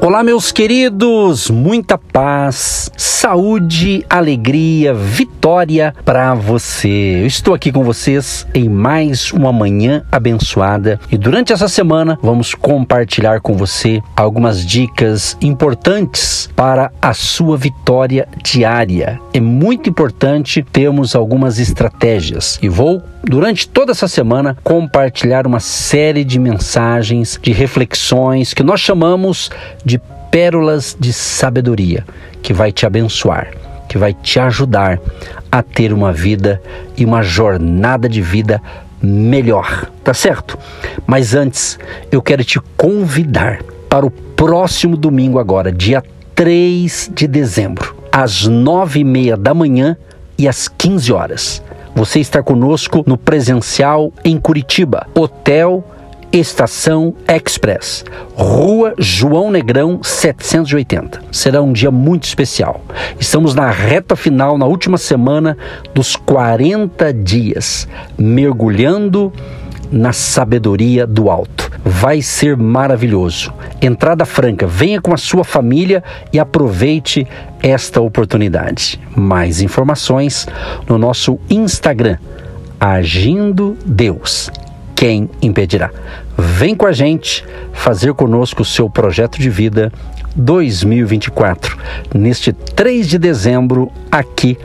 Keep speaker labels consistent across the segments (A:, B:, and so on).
A: Olá, meus queridos, muita paz, saúde, alegria, vitória para você. Eu estou aqui com vocês em mais uma manhã abençoada e durante essa semana vamos compartilhar com você algumas dicas importantes para a sua vitória diária. É muito importante termos algumas estratégias e vou durante toda essa semana compartilhar uma série de mensagens, de reflexões que nós chamamos de pérolas de sabedoria, que vai te abençoar, que vai te ajudar a ter uma vida e uma jornada de vida melhor, tá certo? Mas antes, eu quero te convidar para o próximo domingo agora, dia 3 de dezembro, às nove e meia da manhã e às 15 horas você está conosco no presencial em Curitiba, Hotel Estação Express, Rua João Negrão 780. Será um dia muito especial. Estamos na reta final, na última semana dos 40 dias, mergulhando na sabedoria do alto. Vai ser maravilhoso. Entrada franca, venha com a sua família e aproveite esta oportunidade. Mais informações no nosso Instagram, Agindo Deus. Quem impedirá? Vem com a gente fazer conosco o seu projeto de vida 2024, neste 3 de dezembro, aqui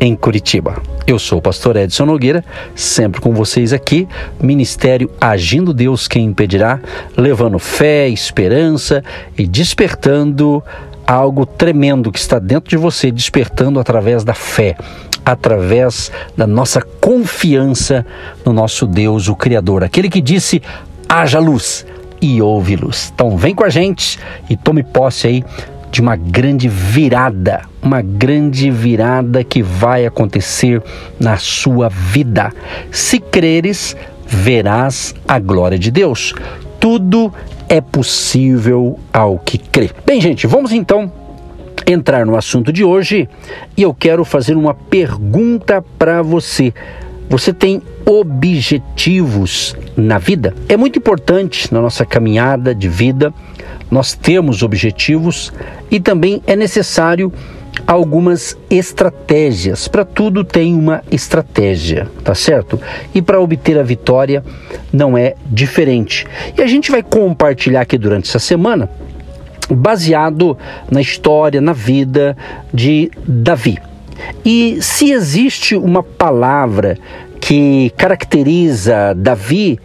A: em Curitiba. Eu sou o pastor Edson Nogueira, sempre com vocês aqui, Ministério Agindo Deus Quem Impedirá, levando fé, esperança e despertando algo tremendo que está dentro de você, despertando através da fé, através da nossa confiança no nosso Deus, o Criador, aquele que disse: haja luz e houve luz. Então vem com a gente e tome posse aí de uma grande virada, uma grande virada que vai acontecer na sua vida. Se creres, verás a glória de Deus. Tudo é possível ao que crê. Bem, gente, vamos então entrar no assunto de hoje e eu quero fazer uma pergunta para você. Você tem objetivos na vida? É muito importante na nossa caminhada de vida nós temos objetivos e também é necessário algumas estratégias. Para tudo tem uma estratégia, tá certo? E para obter a vitória não é diferente. E a gente vai compartilhar aqui durante essa semana baseado na história, na vida de Davi. E se existe uma palavra que caracteriza Davi,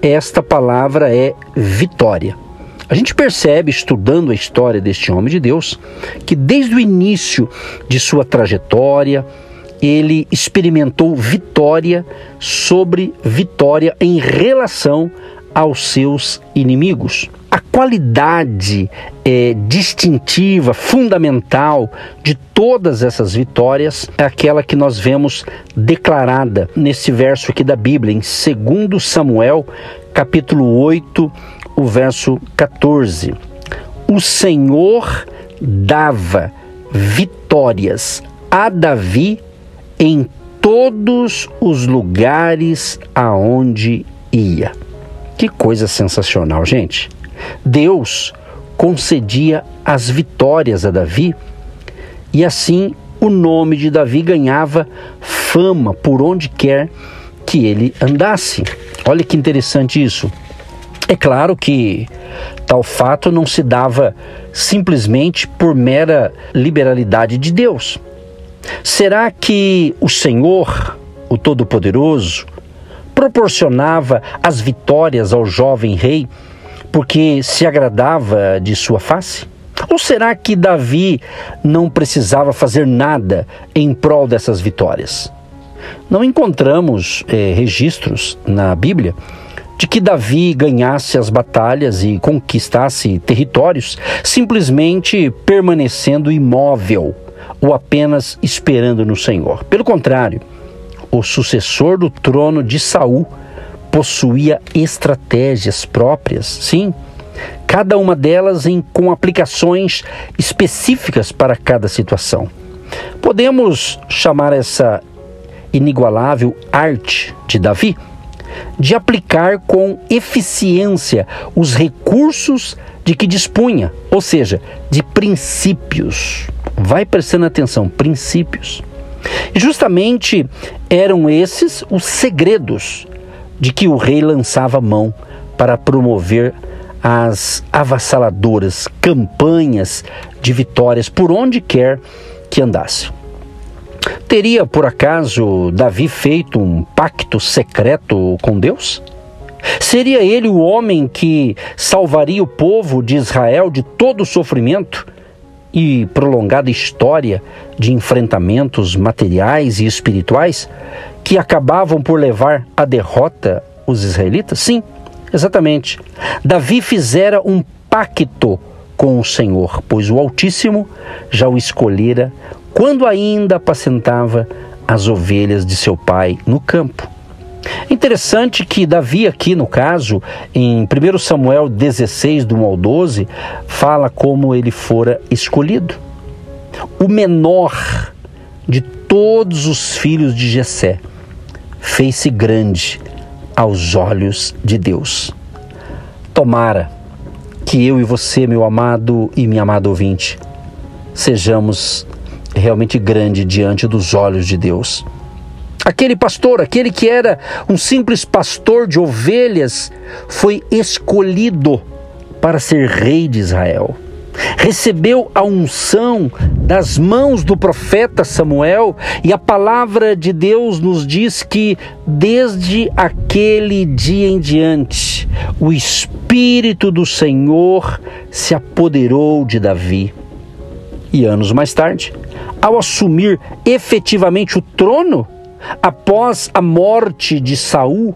A: esta palavra é vitória. A gente percebe, estudando a história deste homem de Deus, que desde o início de sua trajetória, ele experimentou vitória sobre vitória em relação aos seus inimigos. A qualidade é, distintiva, fundamental de todas essas vitórias é aquela que nós vemos declarada nesse verso aqui da Bíblia, em 2 Samuel, capítulo 8, o verso 14. O Senhor dava vitórias a Davi em todos os lugares aonde ia. Que coisa sensacional, gente. Deus concedia as vitórias a Davi e assim o nome de Davi ganhava fama por onde quer que ele andasse. Olha que interessante isso. É claro que tal fato não se dava simplesmente por mera liberalidade de Deus. Será que o Senhor, o Todo-Poderoso, proporcionava as vitórias ao jovem rei porque se agradava de sua face? Ou será que Davi não precisava fazer nada em prol dessas vitórias? Não encontramos eh, registros na Bíblia de que Davi ganhasse as batalhas e conquistasse territórios simplesmente permanecendo imóvel ou apenas esperando no Senhor. Pelo contrário, o sucessor do trono de Saul possuía estratégias próprias, sim, cada uma delas em, com aplicações específicas para cada situação. Podemos chamar essa inigualável arte de Davi de aplicar com eficiência os recursos de que dispunha, ou seja, de princípios. Vai prestando atenção, princípios. E justamente eram esses os segredos de que o rei lançava mão para promover as avassaladoras campanhas de vitórias por onde quer que andasse. Teria por acaso Davi feito um pacto secreto com Deus? Seria ele o homem que salvaria o povo de Israel de todo o sofrimento e prolongada história de enfrentamentos materiais e espirituais que acabavam por levar à derrota os israelitas? Sim, exatamente. Davi fizera um pacto com o Senhor, pois o Altíssimo já o escolhera quando ainda apacentava as ovelhas de seu pai no campo. Interessante que Davi, aqui no caso, em 1 Samuel 16, do 1 ao 12, fala como ele fora escolhido. O menor de todos os filhos de Jessé fez-se grande aos olhos de Deus. Tomara que eu e você, meu amado e minha amada ouvinte, sejamos realmente grande diante dos olhos de Deus. Aquele pastor, aquele que era um simples pastor de ovelhas, foi escolhido para ser rei de Israel. Recebeu a unção das mãos do profeta Samuel, e a palavra de Deus nos diz que desde aquele dia em diante, o Espírito do Senhor se apoderou de Davi. E anos mais tarde, ao assumir efetivamente o trono, após a morte de Saul,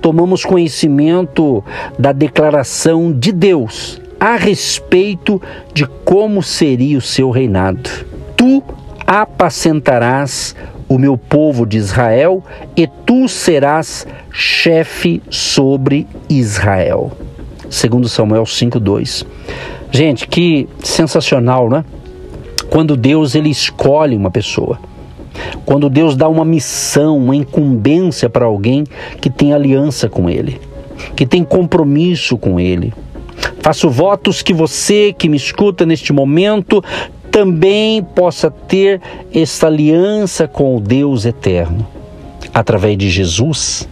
A: tomamos conhecimento da declaração de Deus a respeito de como seria o seu reinado. Tu apacentarás o meu povo de Israel e tu serás chefe sobre Israel. Segundo Samuel 5:2. Gente, que sensacional, né? Quando Deus ele escolhe uma pessoa. Quando Deus dá uma missão, uma incumbência para alguém que tem aliança com ele, que tem compromisso com ele. Faço votos que você que me escuta neste momento também possa ter essa aliança com o Deus eterno. Através de Jesus,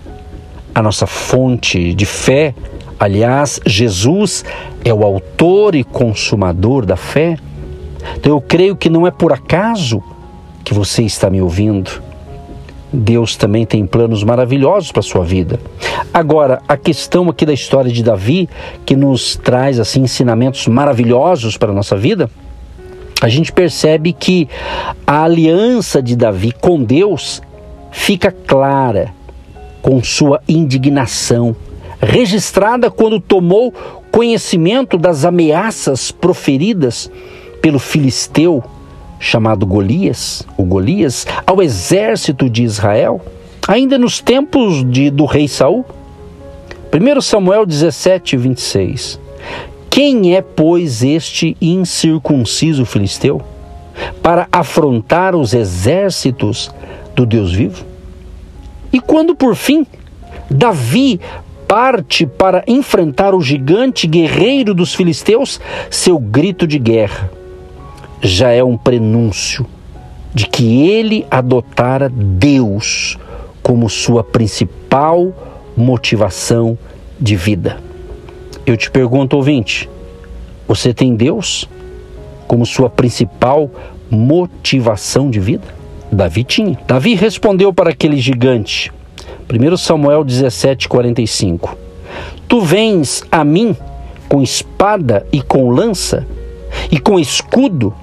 A: a nossa fonte de fé. Aliás, Jesus é o autor e consumador da fé. Então eu creio que não é por acaso que você está me ouvindo. Deus também tem planos maravilhosos para a sua vida. Agora, a questão aqui da história de Davi, que nos traz assim ensinamentos maravilhosos para a nossa vida, a gente percebe que a aliança de Davi com Deus fica clara com sua indignação, registrada quando tomou conhecimento das ameaças proferidas pelo filisteu chamado Golias, o Golias, ao exército de Israel, ainda nos tempos de, do rei Saul. 1 Samuel 17, 26. Quem é, pois, este incircunciso filisteu para afrontar os exércitos do Deus vivo? E quando, por fim, Davi parte para enfrentar o gigante guerreiro dos filisteus, seu grito de guerra já é um prenúncio de que ele adotara Deus como sua principal motivação de vida. Eu te pergunto, ouvinte, você tem Deus como sua principal motivação de vida? Davi tinha. Davi respondeu para aquele gigante. 1 Samuel 17, 45. Tu vens a mim com espada e com lança e com escudo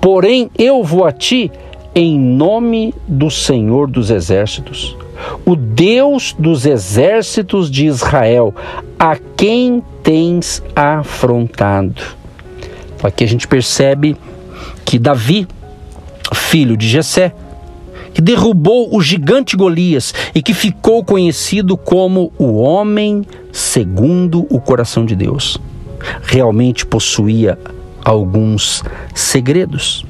A: Porém, eu vou a ti em nome do Senhor dos Exércitos, o Deus dos exércitos de Israel, a quem tens afrontado. Aqui a gente percebe que Davi, filho de Jessé, que derrubou o gigante Golias e que ficou conhecido como o homem segundo o coração de Deus, realmente possuía alguns segredos.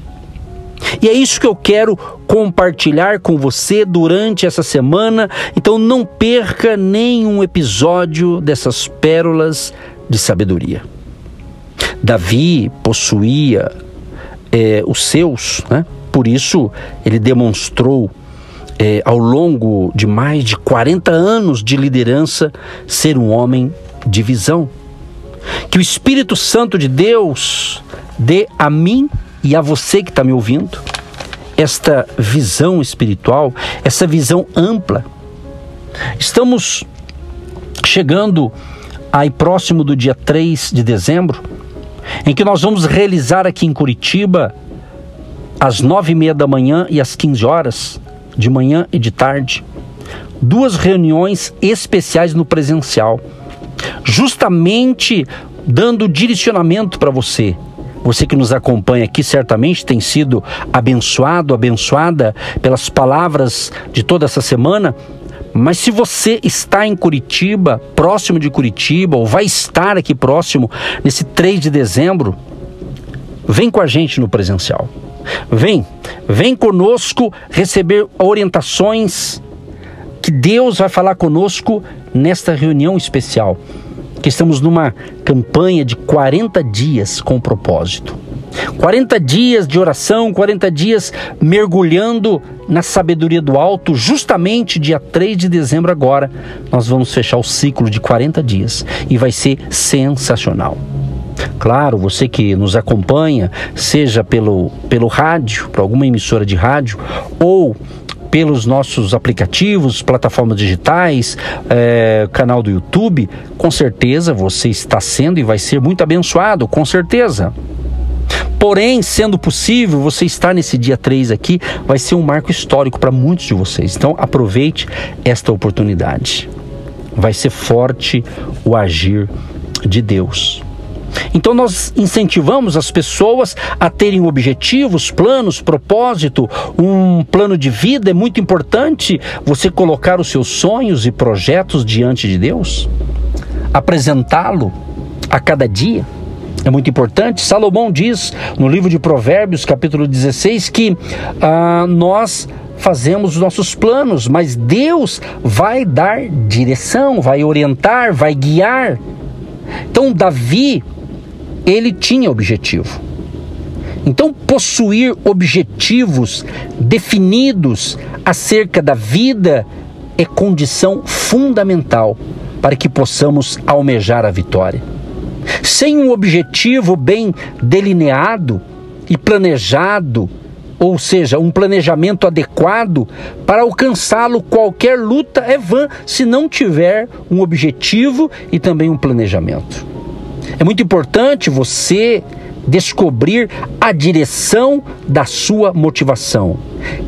A: E é isso que eu quero compartilhar com você durante essa semana. Então não perca nenhum episódio dessas pérolas de sabedoria. Davi possuía é, os seus, né? por isso ele demonstrou é, ao longo de mais de 40 anos de liderança ser um homem de visão. Que o Espírito Santo de Deus dê a mim e a você que está me ouvindo esta visão espiritual, essa visão ampla. Estamos chegando aí próximo do dia 3 de dezembro, em que nós vamos realizar aqui em Curitiba, às nove e meia da manhã e às 15 horas, de manhã e de tarde, duas reuniões especiais no presencial, justamente dando direcionamento para você. Você que nos acompanha aqui certamente tem sido abençoado, abençoada pelas palavras de toda essa semana. Mas se você está em Curitiba, próximo de Curitiba, ou vai estar aqui próximo nesse 3 de dezembro, vem com a gente no presencial. Vem, vem conosco receber orientações que Deus vai falar conosco nesta reunião especial. Que estamos numa campanha de 40 dias com propósito. 40 dias de oração, 40 dias mergulhando na sabedoria do alto, justamente dia 3 de dezembro agora, nós vamos fechar o ciclo de 40 dias e vai ser sensacional. Claro, você que nos acompanha, seja pelo, pelo rádio, por alguma emissora de rádio, ou pelos nossos aplicativos, plataformas digitais, é, canal do YouTube, com certeza você está sendo e vai ser muito abençoado, com certeza. Porém, sendo possível, você estar nesse dia 3 aqui vai ser um marco histórico para muitos de vocês. Então, aproveite esta oportunidade. Vai ser forte o agir de Deus. Então nós incentivamos as pessoas a terem objetivos, planos, propósito, um plano de vida. É muito importante você colocar os seus sonhos e projetos diante de Deus, apresentá-lo a cada dia. É muito importante. Salomão diz no livro de Provérbios, capítulo 16, que ah, nós fazemos os nossos planos, mas Deus vai dar direção, vai orientar, vai guiar. Então, Davi ele tinha objetivo. Então, possuir objetivos definidos acerca da vida é condição fundamental para que possamos almejar a vitória. Sem um objetivo bem delineado e planejado, ou seja, um planejamento adequado, para alcançá-lo, qualquer luta é vã se não tiver um objetivo e também um planejamento. É muito importante você descobrir a direção da sua motivação.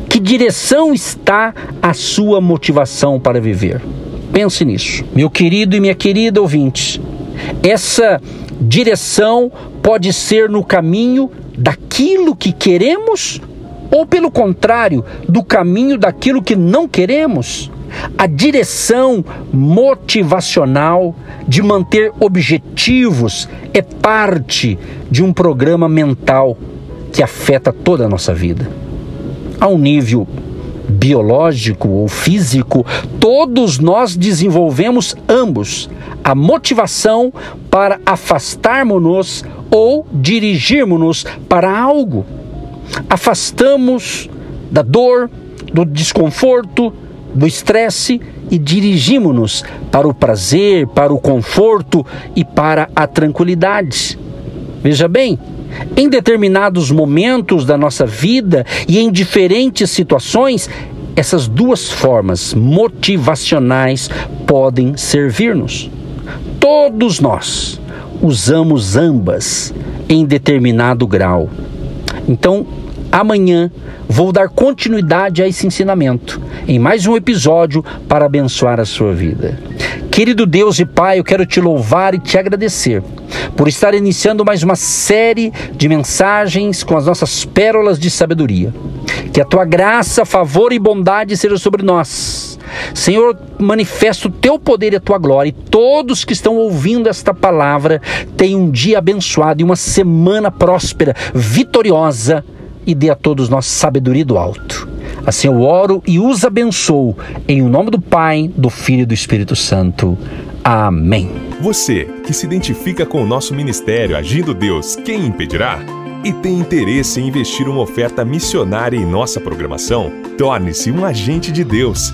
A: Que direção está a sua motivação para viver? Pense nisso. Meu querido e minha querida ouvinte, essa direção pode ser no caminho daquilo que queremos ou, pelo contrário, do caminho daquilo que não queremos. A direção motivacional de manter objetivos é parte de um programa mental que afeta toda a nossa vida. A um nível biológico ou físico, todos nós desenvolvemos ambos a motivação para afastarmos-nos ou dirigirmos-nos para algo. Afastamos da dor, do desconforto, do estresse e dirigimos-nos para o prazer, para o conforto e para a tranquilidade. Veja bem, em determinados momentos da nossa vida e em diferentes situações, essas duas formas motivacionais podem servir-nos. Todos nós usamos ambas em determinado grau. Então, amanhã vou dar continuidade a esse ensinamento em mais um episódio para abençoar a sua vida. Querido Deus e Pai, eu quero te louvar e te agradecer por estar iniciando mais uma série de mensagens com as nossas pérolas de sabedoria. Que a tua graça, favor e bondade sejam sobre nós. Senhor, manifesta o teu poder e a tua glória, e todos que estão ouvindo esta palavra tenham um dia abençoado e uma semana próspera, vitoriosa e dê a todos nós sabedoria do alto. Assim eu oro e os abençoo, em o nome do Pai, do Filho e do Espírito Santo. Amém.
B: Você que se identifica com o nosso ministério Agindo Deus, quem impedirá? E tem interesse em investir uma oferta missionária em nossa programação? Torne-se um agente de Deus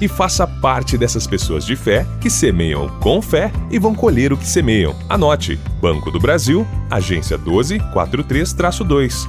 B: e faça parte dessas pessoas de fé que semeiam com fé e vão colher o que semeiam. Anote: Banco do Brasil, agência 1243-2,